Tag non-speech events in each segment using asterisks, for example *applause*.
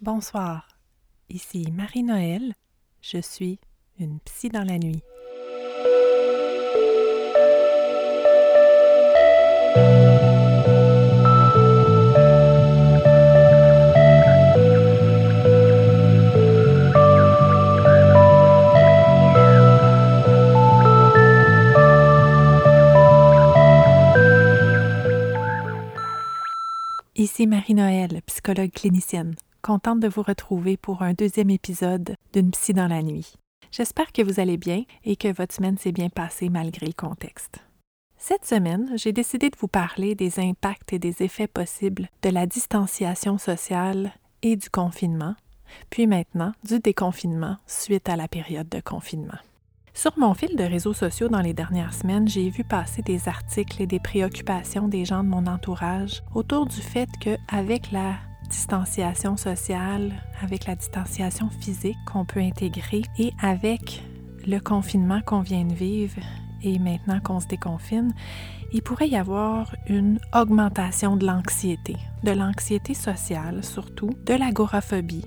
Bonsoir, ici Marie-Noël, je suis une psy dans la nuit. Ici Marie-Noël, psychologue clinicienne, contente de vous retrouver pour un deuxième épisode d'une psy dans la nuit. J'espère que vous allez bien et que votre semaine s'est bien passée malgré le contexte. Cette semaine, j'ai décidé de vous parler des impacts et des effets possibles de la distanciation sociale et du confinement, puis maintenant du déconfinement suite à la période de confinement. Sur mon fil de réseaux sociaux dans les dernières semaines, j'ai vu passer des articles et des préoccupations des gens de mon entourage autour du fait que avec la distanciation sociale, avec la distanciation physique qu'on peut intégrer et avec le confinement qu'on vient de vivre et maintenant qu'on se déconfine, il pourrait y avoir une augmentation de l'anxiété, de l'anxiété sociale surtout, de l'agoraphobie,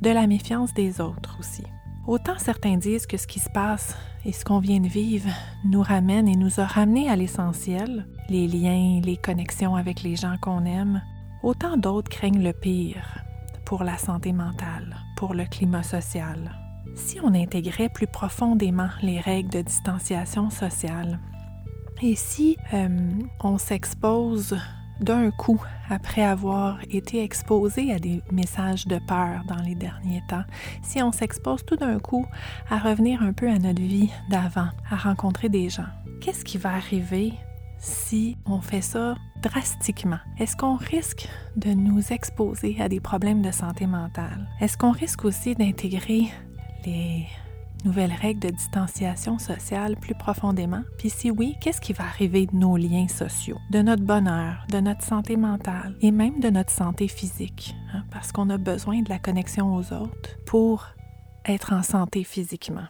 de la méfiance des autres aussi. Autant certains disent que ce qui se passe et ce qu'on vient de vivre nous ramène et nous a ramené à l'essentiel, les liens, les connexions avec les gens qu'on aime, autant d'autres craignent le pire pour la santé mentale, pour le climat social. Si on intégrait plus profondément les règles de distanciation sociale, et si euh, on s'expose d'un coup après avoir été exposé à des messages de peur dans les derniers temps, si on s'expose tout d'un coup à revenir un peu à notre vie d'avant, à rencontrer des gens, qu'est-ce qui va arriver si on fait ça drastiquement? Est-ce qu'on risque de nous exposer à des problèmes de santé mentale? Est-ce qu'on risque aussi d'intégrer les nouvelles règles de distanciation sociale plus profondément? Puis si oui, qu'est-ce qui va arriver de nos liens sociaux, de notre bonheur, de notre santé mentale et même de notre santé physique? Hein? Parce qu'on a besoin de la connexion aux autres pour être en santé physiquement.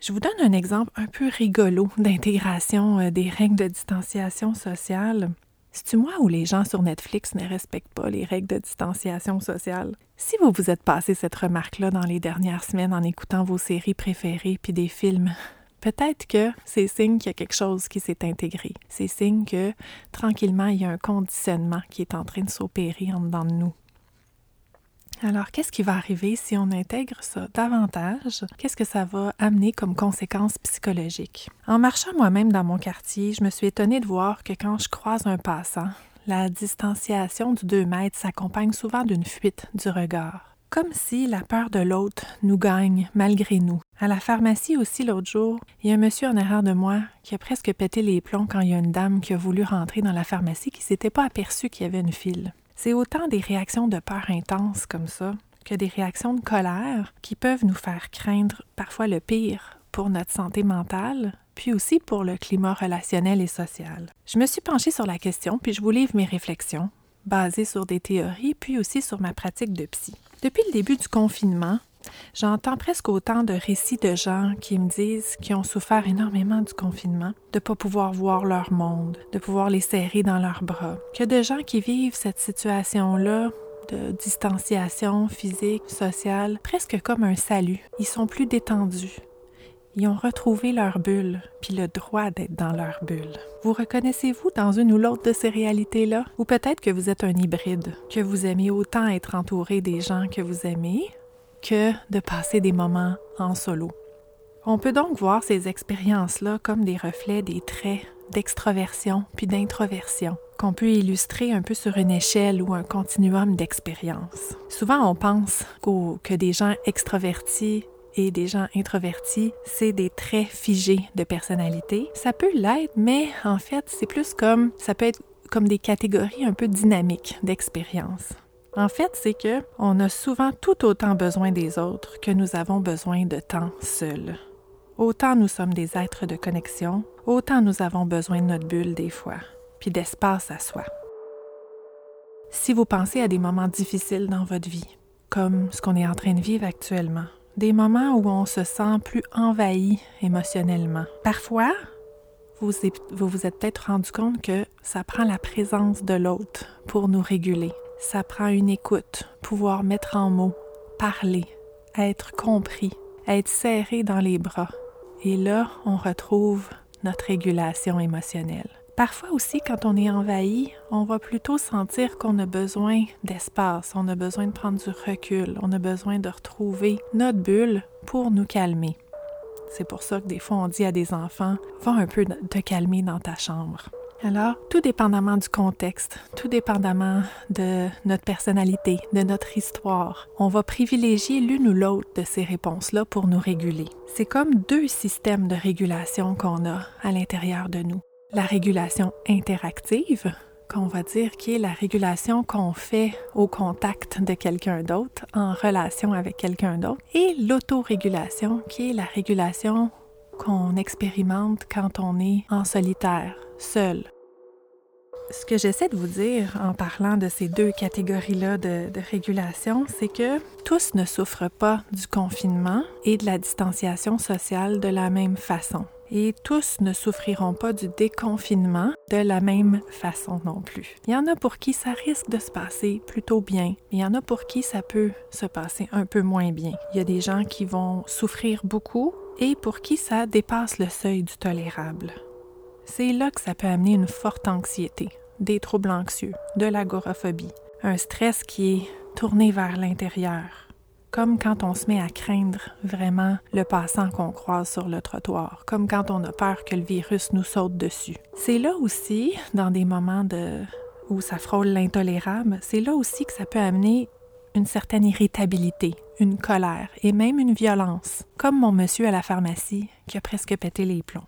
Je vous donne un exemple un peu rigolo d'intégration euh, des règles de distanciation sociale. C'est-tu moi ou les gens sur Netflix ne respectent pas les règles de distanciation sociale? Si vous vous êtes passé cette remarque-là dans les dernières semaines en écoutant vos séries préférées puis des films, peut-être que c'est signe qu'il y a quelque chose qui s'est intégré. C'est signe que tranquillement, il y a un conditionnement qui est en train de s'opérer en dedans de nous. Alors, qu'est-ce qui va arriver si on intègre ça davantage? Qu'est-ce que ça va amener comme conséquence psychologique? En marchant moi-même dans mon quartier, je me suis étonnée de voir que quand je croise un passant, la distanciation du 2 mètres s'accompagne souvent d'une fuite du regard. Comme si la peur de l'autre nous gagne malgré nous. À la pharmacie aussi l'autre jour, il y a un monsieur en arrière de moi qui a presque pété les plombs quand il y a une dame qui a voulu rentrer dans la pharmacie qui s'était pas aperçue qu'il y avait une file. C'est autant des réactions de peur intenses comme ça que des réactions de colère qui peuvent nous faire craindre parfois le pire pour notre santé mentale, puis aussi pour le climat relationnel et social. Je me suis penchée sur la question, puis je vous livre mes réflexions, basées sur des théories, puis aussi sur ma pratique de psy. Depuis le début du confinement, J'entends presque autant de récits de gens qui me disent qu'ils ont souffert énormément du confinement, de ne pas pouvoir voir leur monde, de pouvoir les serrer dans leurs bras, que de gens qui vivent cette situation-là de distanciation physique, sociale, presque comme un salut. Ils sont plus détendus. Ils ont retrouvé leur bulle, puis le droit d'être dans leur bulle. Vous reconnaissez-vous dans une ou l'autre de ces réalités-là? Ou peut-être que vous êtes un hybride, que vous aimez autant être entouré des gens que vous aimez, que de passer des moments en solo. On peut donc voir ces expériences-là comme des reflets des traits d'extroversion puis d'introversion qu'on peut illustrer un peu sur une échelle ou un continuum d'expériences. Souvent, on pense que des gens extrovertis et des gens introvertis, c'est des traits figés de personnalité. Ça peut l'être, mais en fait, c'est plus comme ça peut être comme des catégories un peu dynamiques d'expérience. En fait, c'est que on a souvent tout autant besoin des autres que nous avons besoin de temps seuls. Autant nous sommes des êtres de connexion, autant nous avons besoin de notre bulle des fois, puis d'espace à soi. Si vous pensez à des moments difficiles dans votre vie, comme ce qu'on est en train de vivre actuellement, des moments où on se sent plus envahi émotionnellement, parfois, vous vous, vous êtes peut-être rendu compte que ça prend la présence de l'autre pour nous réguler ça prend une écoute, pouvoir mettre en mots, parler, être compris, être serré dans les bras. Et là, on retrouve notre régulation émotionnelle. Parfois aussi, quand on est envahi, on va plutôt sentir qu'on a besoin d'espace, on a besoin de prendre du recul, on a besoin de retrouver notre bulle pour nous calmer. C'est pour ça que des fois on dit à des enfants, va un peu te calmer dans ta chambre. Alors, tout dépendamment du contexte, tout dépendamment de notre personnalité, de notre histoire, on va privilégier l'une ou l'autre de ces réponses-là pour nous réguler. C'est comme deux systèmes de régulation qu'on a à l'intérieur de nous. La régulation interactive, qu'on va dire qui est la régulation qu'on fait au contact de quelqu'un d'autre, en relation avec quelqu'un d'autre, et l'autorégulation, qui est la régulation qu'on expérimente quand on est en solitaire, seul. Ce que j'essaie de vous dire en parlant de ces deux catégories-là de, de, régulation, c'est que tous ne souffrent pas du confinement et de la distanciation sociale de la même façon. Et tous ne souffriront pas du déconfinement de la même façon non plus. Il y en a pour qui ça risque de se passer plutôt bien, il y en a pour qui ça peut se passer un peu moins bien. Il y a des gens qui vont souffrir beaucoup et pour qui ça dépasse le seuil du tolérable. C'est là que ça peut amener une forte anxiété, des troubles anxieux, de l'agoraphobie, un stress qui est tourné vers l'intérieur, comme quand on se met à craindre vraiment le passant qu'on croise sur le trottoir, comme quand on a peur que le virus nous saute dessus. C'est là aussi, dans des moments de où ça frôle l'intolérable, c'est là aussi que ça peut amener une certaine irritabilité, une colère et même une violence, comme mon monsieur à la pharmacie qui a presque pété les plombs.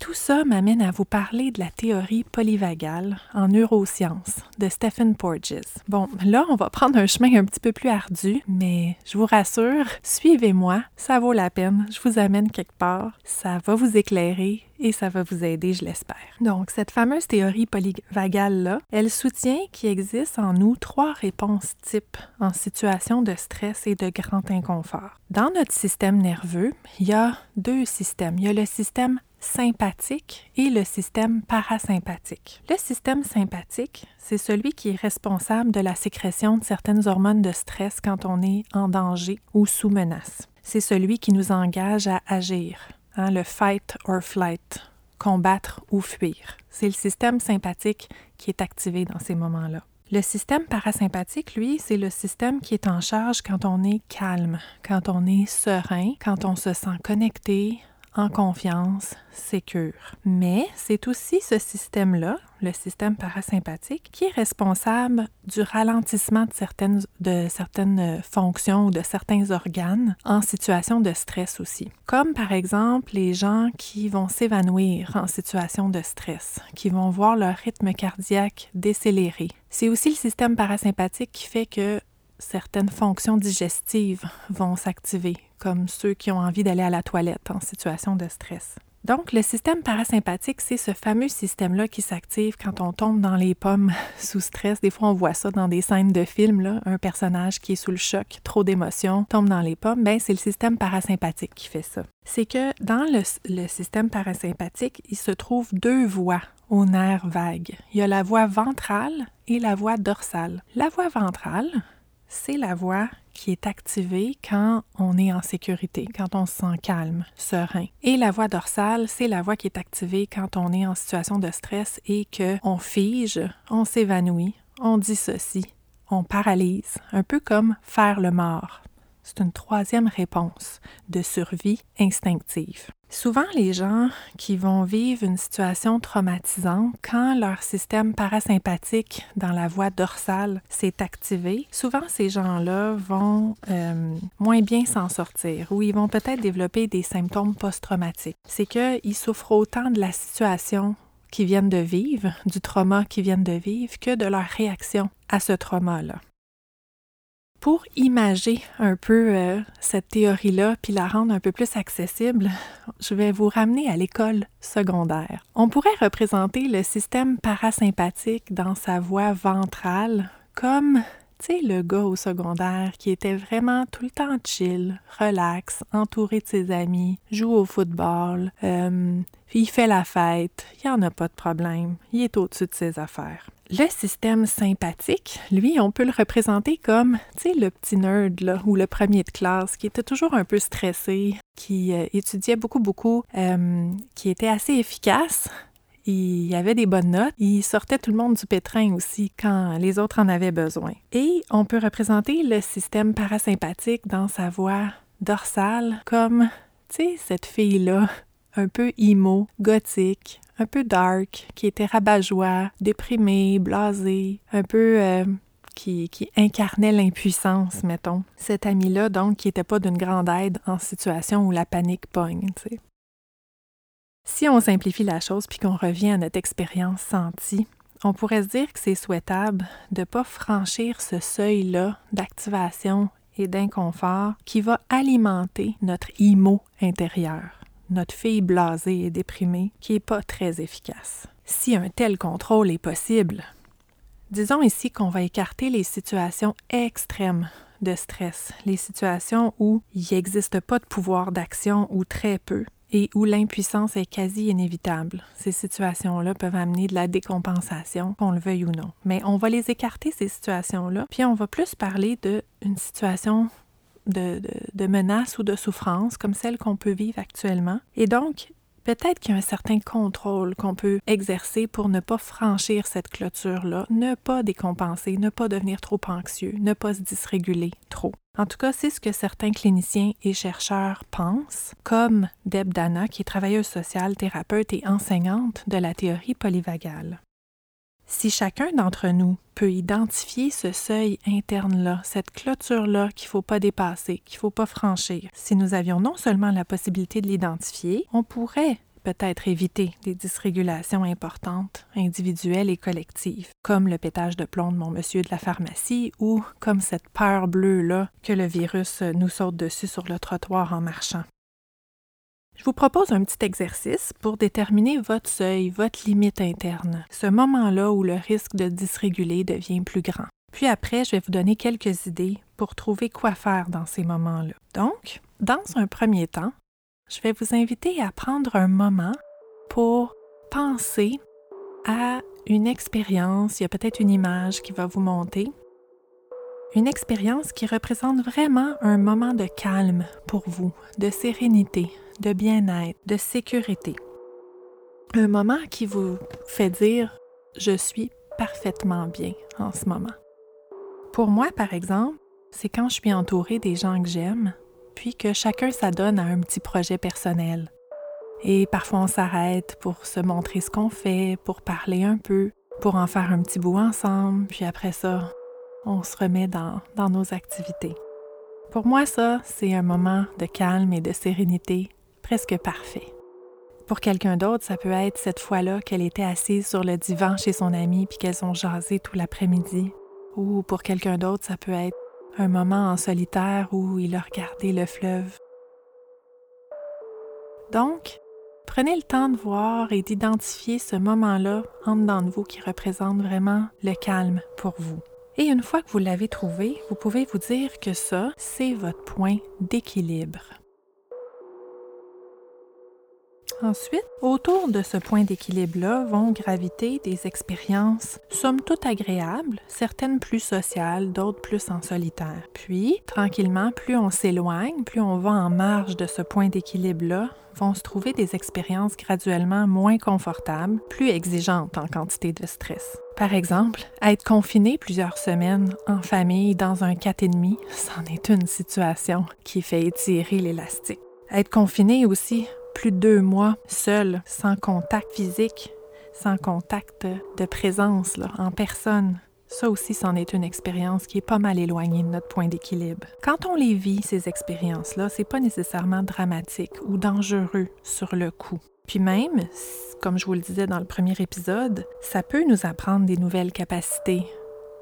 Tout ça m'amène à vous parler de la théorie polyvagale en neurosciences de Stephen Porges. Bon, là, on va prendre un chemin un petit peu plus ardu, mais je vous rassure, suivez-moi, ça vaut la peine, je vous amène quelque part, ça va vous éclairer et ça va vous aider, je l'espère. Donc, cette fameuse théorie polyvagale-là, elle soutient qu'il existe en nous trois réponses types en situation de stress et de grand inconfort. Dans notre système nerveux, il y a deux systèmes. Il y a le système sympathique et le système parasympathique. Le système sympathique, c'est celui qui est responsable de la sécrétion de certaines hormones de stress quand on est en danger ou sous menace. C'est celui qui nous engage à agir, hein, le fight or flight, combattre ou fuir. C'est le système sympathique qui est activé dans ces moments-là. Le système parasympathique, lui, c'est le système qui est en charge quand on est calme, quand on est serein, quand on se sent connecté, en confiance, sécure. Mais c'est aussi ce système-là, le système parasympathique, qui est responsable du ralentissement de certaines, de certaines fonctions ou de certains organes en situation de stress aussi. Comme par exemple les gens qui vont s'évanouir en situation de stress, qui vont voir leur rythme cardiaque décélérer. C'est aussi le système parasympathique qui fait que certaines fonctions digestives vont s'activer, comme ceux qui ont envie d'aller à la toilette en situation de stress. Donc, le système parasympathique, c'est ce fameux système-là qui s'active quand on tombe dans les pommes *laughs* sous stress. Des fois, on voit ça dans des scènes de films, un personnage qui est sous le choc, trop d'émotions, tombe dans les pommes. Ben, c'est le système parasympathique qui fait ça. C'est que dans le, le système parasympathique, il se trouve deux voies au nerf vague. Il y a la voie ventrale et la voie dorsale. La voie ventrale, c'est la voix qui est activée quand on est en sécurité, quand on se sent calme, serein. Et la voix dorsale, c'est la voix qui est activée quand on est en situation de stress et que on fige, on s'évanouit, on dissocie, on paralyse, un peu comme faire le mort. C'est une troisième réponse de survie instinctive. Souvent, les gens qui vont vivre une situation traumatisante, quand leur système parasympathique dans la voie dorsale s'est activé, souvent ces gens-là vont euh, moins bien s'en sortir ou ils vont peut-être développer des symptômes post-traumatiques. C'est qu'ils souffrent autant de la situation qu'ils viennent de vivre, du trauma qu'ils viennent de vivre, que de leur réaction à ce trauma-là pour imager un peu euh, cette théorie-là puis la rendre un peu plus accessible, je vais vous ramener à l'école secondaire. On pourrait représenter le système parasympathique dans sa voie ventrale comme tu sais, le gars au secondaire qui était vraiment tout le temps chill, relax, entouré de ses amis, joue au football, euh, il fait la fête, il n'y en a pas de problème, il est au-dessus de ses affaires. Le système sympathique, lui, on peut le représenter comme, tu sais, le petit nerd, là, ou le premier de classe, qui était toujours un peu stressé, qui euh, étudiait beaucoup, beaucoup, euh, qui était assez efficace, il avait des bonnes notes, il sortait tout le monde du pétrin aussi quand les autres en avaient besoin. Et on peut représenter le système parasympathique dans sa voix dorsale comme, tu sais, cette fille-là, un peu emo, gothique, un peu dark, qui était rabat-joie, déprimé, blasé, un peu euh, qui, incarnait l'impuissance, mettons. Cet ami-là, donc, qui n'était pas d'une grande aide en situation où la panique pogne. Si on simplifie la chose puis qu'on revient à notre expérience sentie, on pourrait se dire que c'est souhaitable de ne pas franchir ce seuil-là d'activation et d'inconfort qui va alimenter notre IMO intérieur notre fille blasée et déprimée, qui n'est pas très efficace. Si un tel contrôle est possible, disons ici qu'on va écarter les situations extrêmes de stress, les situations où il n'existe pas de pouvoir d'action ou très peu, et où l'impuissance est quasi inévitable. Ces situations-là peuvent amener de la décompensation, qu'on le veuille ou non. Mais on va les écarter, ces situations-là, puis on va plus parler d'une situation de, menaces ou de souffrances comme celles qu'on peut vivre actuellement. Et donc, peut-être qu'il y a un certain contrôle qu'on peut exercer pour ne pas franchir cette clôture-là, ne pas décompenser, ne pas devenir trop anxieux, ne pas se dysréguler trop. En tout cas, c'est ce que certains cliniciens et chercheurs pensent, comme Deb Dana, qui est travailleuse sociale, thérapeute et enseignante de la théorie polyvagale. Si chacun d'entre nous peut identifier ce seuil interne-là, cette clôture-là qu'il ne faut pas dépasser, qu'il ne faut pas franchir, si nous avions non seulement la possibilité de l'identifier, on pourrait peut-être éviter des dysrégulations importantes, individuelles et collectives, comme le pétage de plomb de mon monsieur de la pharmacie ou comme cette peur bleue-là que le virus nous saute dessus sur le trottoir en marchant. Je vous propose un petit exercice pour déterminer votre seuil, votre limite interne, ce moment-là où le risque de dysréguler devient plus grand. Puis après, je vais vous donner quelques idées pour trouver quoi faire dans ces moments-là. Donc, dans un premier temps, je vais vous inviter à prendre un moment pour penser à une expérience, il y a peut-être une image qui va vous monter, une expérience qui représente vraiment un moment de calme pour vous, de sérénité, de bien-être, de sécurité. Un moment qui vous fait dire je suis parfaitement bien en ce moment. Pour moi, par exemple, c'est quand je suis entourée des gens que j'aime, puis que chacun s'adonne à un petit projet personnel. Et parfois on s'arrête pour se montrer ce qu'on fait, pour parler un peu, pour en faire un petit bout ensemble, puis après ça, on se remet dans, dans nos activités. Pour moi, ça, c'est un moment de calme et de sérénité presque parfait. Pour quelqu'un d'autre, ça peut être cette fois-là qu'elle était assise sur le divan chez son amie puis qu'elles ont jasé tout l'après-midi. Ou pour quelqu'un d'autre, ça peut être un moment en solitaire où il a regardé le fleuve. Donc, prenez le temps de voir et d'identifier ce moment-là en dedans de vous qui représente vraiment le calme pour vous. Et une fois que vous l'avez trouvé, vous pouvez vous dire que ça, c'est votre point d'équilibre. Ensuite, autour de ce point d'équilibre-là vont graviter des expériences somme toute agréables, certaines plus sociales, d'autres plus en solitaire. Puis, tranquillement, plus on s'éloigne, plus on va en marge de ce point d'équilibre-là, vont se trouver des expériences graduellement moins confortables, plus exigeantes en quantité de stress. Par exemple, être confiné plusieurs semaines en famille dans un 4,5, c'en est une situation qui fait étirer l'élastique. Être confiné aussi plus de deux mois seul, sans contact physique, sans contact de présence en personne. Ça aussi, c'en est une expérience qui est pas mal éloignée de notre point d'équilibre. Quand on les vit, ces expériences-là, c'est pas nécessairement dramatique ou dangereux sur le coup. Puis même, comme je vous le disais dans le premier épisode, ça peut nous apprendre des nouvelles capacités.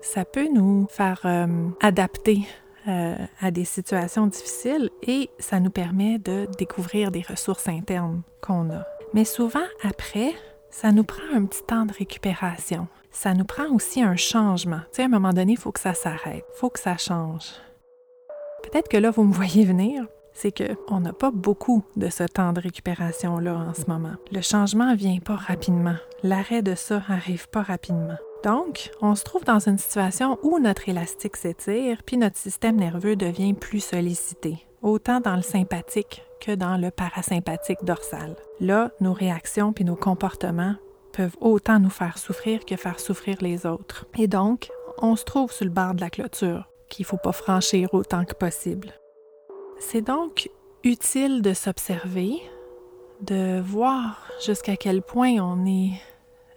Ça peut nous faire euh, adapter euh, à des situations difficiles et ça nous permet de découvrir des ressources internes qu'on a. Mais souvent, après, ça nous prend un petit temps de récupération. Ça nous prend aussi un changement. Tu sais, à un moment donné, il faut que ça s'arrête, il faut que ça change. Peut-être que là, vous me voyez venir, c'est qu'on n'a pas beaucoup de ce temps de récupération-là en ce moment. Le changement vient pas rapidement. L'arrêt de ça n'arrive pas rapidement. Donc, on se trouve dans une situation où notre élastique s'étire, puis notre système nerveux devient plus sollicité, autant dans le sympathique que dans le parasympathique dorsal. Là, nos réactions puis nos comportements peuvent autant nous faire souffrir que faire souffrir les autres. Et donc, on se trouve sur le bord de la clôture qu'il ne faut pas franchir autant que possible. C'est donc utile de s'observer, de voir jusqu'à quel point on est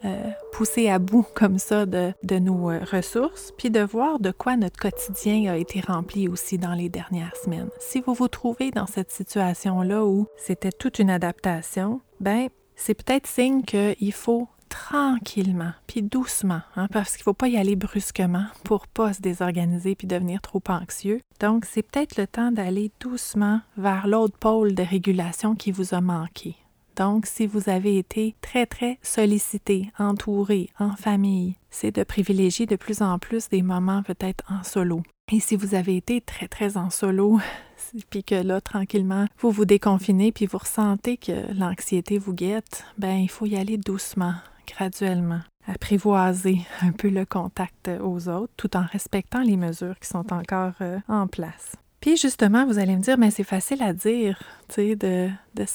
euh, poussé à bout *laughs* comme ça de, de nos euh, ressources, puis de voir de quoi notre quotidien a été rempli aussi dans les dernières semaines. Si vous vous trouvez dans cette situation-là où c'était toute une adaptation, ben c'est peut-être signe qu'il faut tranquillement, puis doucement, hein, parce qu'il ne faut pas y aller brusquement *laughs* pour pas se désorganiser puis devenir trop anxieux. Donc, c'est peut-être le temps d'aller doucement vers l'autre pôle de régulation qui vous a manqué. Donc, si vous avez été très, très sollicité, entouré, en famille, c'est de privilégier de plus en plus des moments peut-être en solo. Et si vous avez été très, très en solo, *laughs* puis que là, tranquillement, vous vous déconfinez, puis vous ressentez que l'anxiété vous guette, ben il faut y aller doucement, graduellement apprivoiser un peu le contact aux autres tout en respectant les mesures qui sont encore euh, en place. Puis justement, vous allez me dire, mais c'est facile à dire, tu sais, de, de,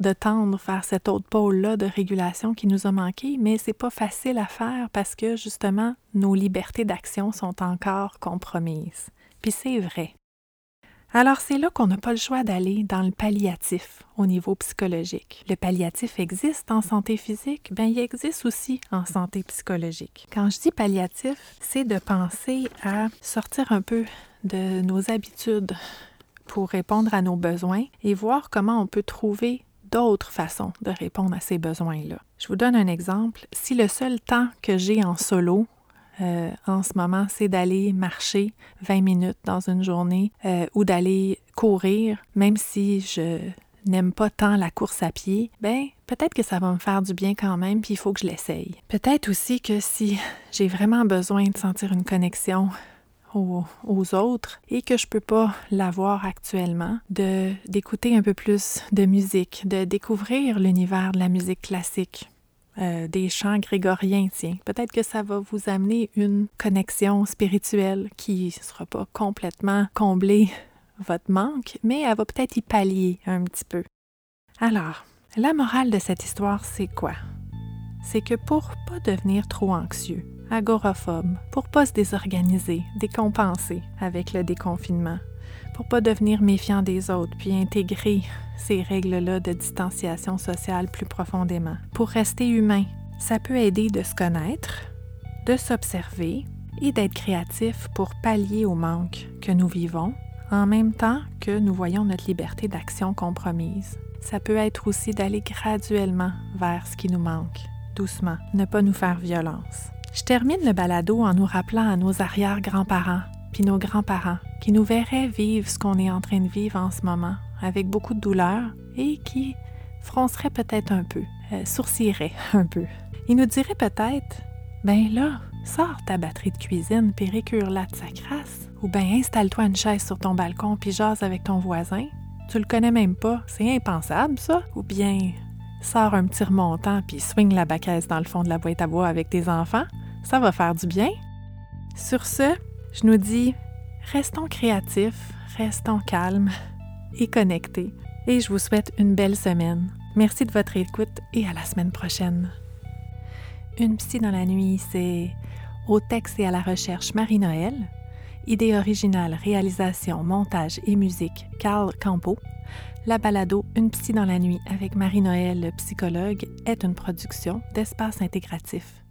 de, tendre vers cet autre pôle-là de régulation qui nous a manqué, mais c'est pas facile à faire parce que justement, nos libertés d'action sont encore compromises. Puis c'est vrai. Alors c'est là qu'on n'a pas le choix d'aller dans le palliatif au niveau psychologique. Le palliatif existe en santé physique, bien il existe aussi en santé psychologique. Quand je dis palliatif, c'est de penser à sortir un peu de nos habitudes pour répondre à nos besoins et voir comment on peut trouver d'autres façons de répondre à ces besoins-là. Je vous donne un exemple. Si le seul temps que j'ai en solo euh, en ce moment, c'est d'aller marcher 20 minutes dans une journée euh, ou d'aller courir, même si je n'aime pas tant la course à pied, ben peut-être que ça va me faire du bien quand même, puis il faut que je l'essaye. Peut-être aussi que si *laughs* j'ai vraiment besoin de sentir une connexion aux, autres et que je peux pas l'avoir actuellement, de d'écouter un peu plus de musique, de découvrir l'univers de la musique classique. Euh, des chants grégoriens, tiens. Peut-être que ça va vous amener une connexion spirituelle qui ne sera pas complètement comblée votre manque, mais elle va peut-être y pallier un petit peu. Alors, la morale de cette histoire, c'est quoi? C'est que pour pas devenir trop anxieux, agoraphobe, pour pas se désorganiser, décompenser avec le déconfinement, pour pas devenir méfiant des autres, puis intégrer ces règles-là de distanciation sociale plus profondément. Pour rester humain, ça peut aider de se connaître, de s'observer et d'être créatif pour pallier au manque que nous vivons, en même temps que nous voyons notre liberté d'action compromise. Ça peut être aussi d'aller graduellement vers ce qui nous manque, doucement, ne pas nous faire violence. Je termine le balado en nous rappelant à nos arrière-grands-parents, puis nos grands-parents, qui nous verraient vivre ce qu'on est en train de vivre en ce moment, avec beaucoup de douleur, et qui fronceraient peut-être un peu, euh, sourcilleraient *laughs* un peu. Ils nous diraient peut-être, ben là, sors ta batterie de cuisine, puis récure-la de sa crasse, ou ben installe-toi une chaise sur ton balcon, puis jase avec ton voisin. Tu le connais même pas, c'est impensable ça. Ou bien, sors un petit remontant, puis swing la baquette dans le fond de la boîte à bois avec tes enfants ça va faire du bien. Sur ce, je nous dis, restons créatifs, restons calmes et connectés. Et je vous souhaite une belle semaine. Merci de votre écoute et à la semaine prochaine. Une psy dans la nuit, c'est au texte et à la recherche Marie-Noël. Idée originale, réalisation, montage et musique, Carl Campo. La balado Une psy dans la nuit avec Marie-Noël, psychologue, est une production d'Espace Intégratif.